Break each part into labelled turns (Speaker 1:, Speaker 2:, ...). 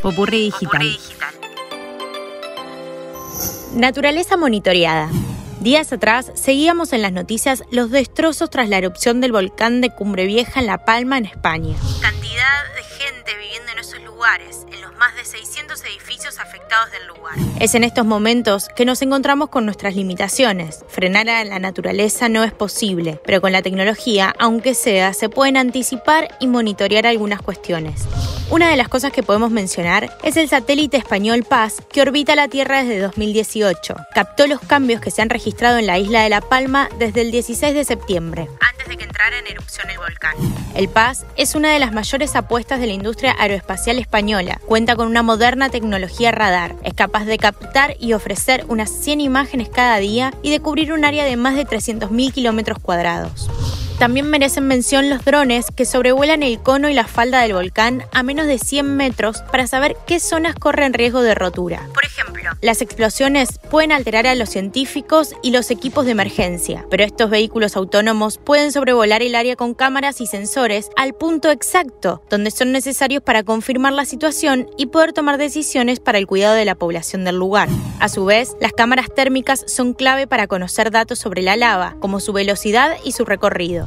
Speaker 1: Popurrí digital. Naturaleza monitoreada. Días atrás seguíamos en las noticias los destrozos tras la erupción del volcán de Cumbre Vieja en La Palma, en España. Cantidad gente viviendo en esos lugares, en los más de 600 edificios afectados del lugar. Es en estos momentos que nos encontramos con nuestras limitaciones. Frenar a la naturaleza no es posible, pero con la tecnología, aunque sea, se pueden anticipar y monitorear algunas cuestiones. Una de las cosas que podemos mencionar es el satélite español Paz que orbita la Tierra desde 2018. Captó los cambios que se han registrado en la isla de La Palma desde el 16 de septiembre, de que entrara en erupción el volcán. El Paz es una de las mayores apuestas de la industria aeroespacial española. Cuenta con una moderna tecnología radar. Es capaz de captar y ofrecer unas 100 imágenes cada día y de cubrir un área de más de 300.000 kilómetros cuadrados. También merecen mención los drones que sobrevuelan el cono y la falda del volcán a menos de 100 metros para saber qué zonas corren riesgo de rotura. Por ejemplo, las explosiones pueden alterar a los científicos y los equipos de emergencia, pero estos vehículos autónomos pueden sobrevolar el área con cámaras y sensores al punto exacto donde son necesarios para confirmar la situación y poder tomar decisiones para el cuidado de la población del lugar. A su vez, las cámaras térmicas son clave para conocer datos sobre la lava, como su velocidad y su recorrido.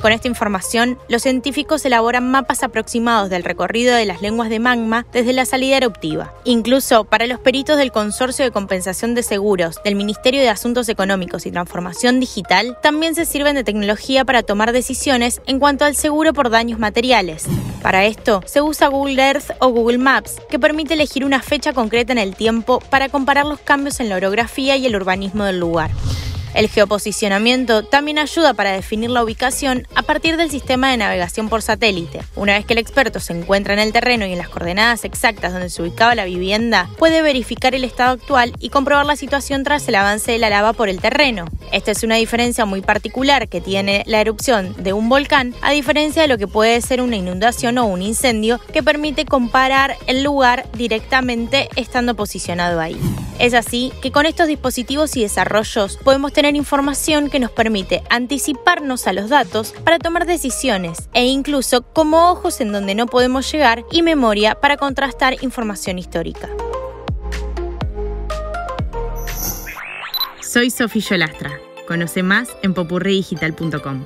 Speaker 1: Con esta información, los científicos elaboran mapas aproximados del recorrido de las lenguas de magma desde la salida eruptiva. Incluso para los peritos del Consorcio de Compensación de Seguros del Ministerio de Asuntos Económicos y Transformación Digital, también se sirven de tecnología para tomar decisiones en cuanto al seguro por daños materiales. Para esto, se usa Google Earth o Google Maps, que permite elegir una fecha concreta en el tiempo para comparar los cambios en la orografía y el urbanismo del lugar. El geoposicionamiento también ayuda para definir la ubicación a partir del sistema de navegación por satélite. Una vez que el experto se encuentra en el terreno y en las coordenadas exactas donde se ubicaba la vivienda, puede verificar el estado actual y comprobar la situación tras el avance de la lava por el terreno. Esta es una diferencia muy particular que tiene la erupción de un volcán, a diferencia de lo que puede ser una inundación o un incendio, que permite comparar el lugar directamente estando posicionado ahí. Es así que con estos dispositivos y desarrollos podemos tener información que nos permite anticiparnos a los datos para tomar decisiones e incluso como ojos en donde no podemos llegar y memoria para contrastar información histórica.
Speaker 2: Soy Sofía Yolastra. Conoce más en popurridigital.com.